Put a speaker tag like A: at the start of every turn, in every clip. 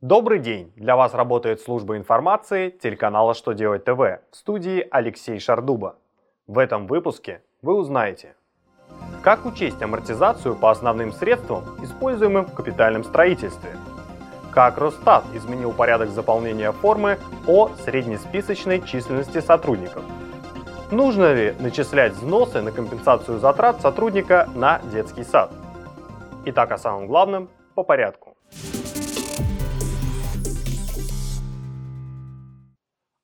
A: Добрый день! Для вас работает служба информации телеканала «Что делать ТВ» в студии Алексей Шардуба. В этом выпуске вы узнаете, как учесть амортизацию по основным средствам, используемым в капитальном строительстве, как Росстат изменил порядок заполнения формы о среднесписочной численности сотрудников, нужно ли начислять взносы на компенсацию затрат сотрудника на детский сад. Итак, о самом главном по порядку.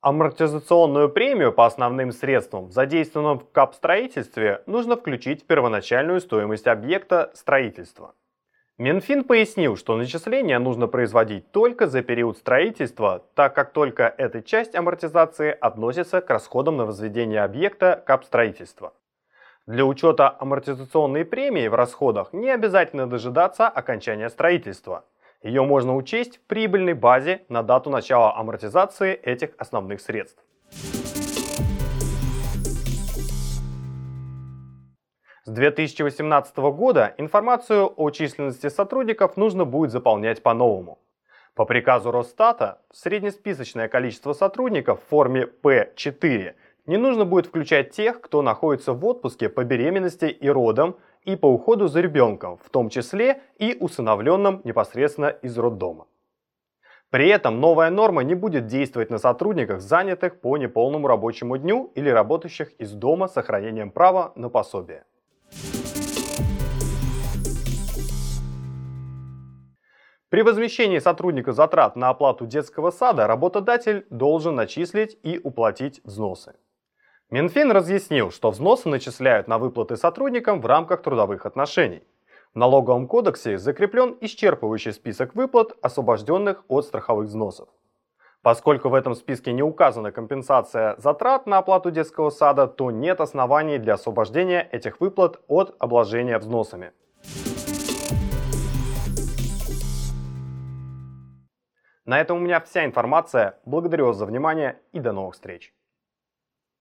A: Амортизационную премию по основным средствам, задействованным в капстроительстве, нужно включить в первоначальную стоимость объекта строительства. Минфин пояснил, что начисление нужно производить только за период строительства, так как только эта часть амортизации относится к расходам на возведение объекта капстроительства. Для учета амортизационной премии в расходах не обязательно дожидаться окончания строительства – ее можно учесть в прибыльной базе на дату начала амортизации этих основных средств. С 2018 года информацию о численности сотрудников нужно будет заполнять по-новому. По приказу Росстата среднесписочное количество сотрудников в форме P4 не нужно будет включать тех, кто находится в отпуске по беременности и родам и по уходу за ребенком, в том числе и усыновленным непосредственно из роддома. При этом новая норма не будет действовать на сотрудниках, занятых по неполному рабочему дню или работающих из дома с сохранением права на пособие. При возмещении сотрудника затрат на оплату детского сада работодатель должен начислить и уплатить взносы. Минфин разъяснил, что взносы начисляют на выплаты сотрудникам в рамках трудовых отношений. В налоговом кодексе закреплен исчерпывающий список выплат, освобожденных от страховых взносов. Поскольку в этом списке не указана компенсация затрат на оплату детского сада, то нет оснований для освобождения этих выплат от обложения взносами. На этом у меня вся информация. Благодарю вас за внимание и до новых встреч.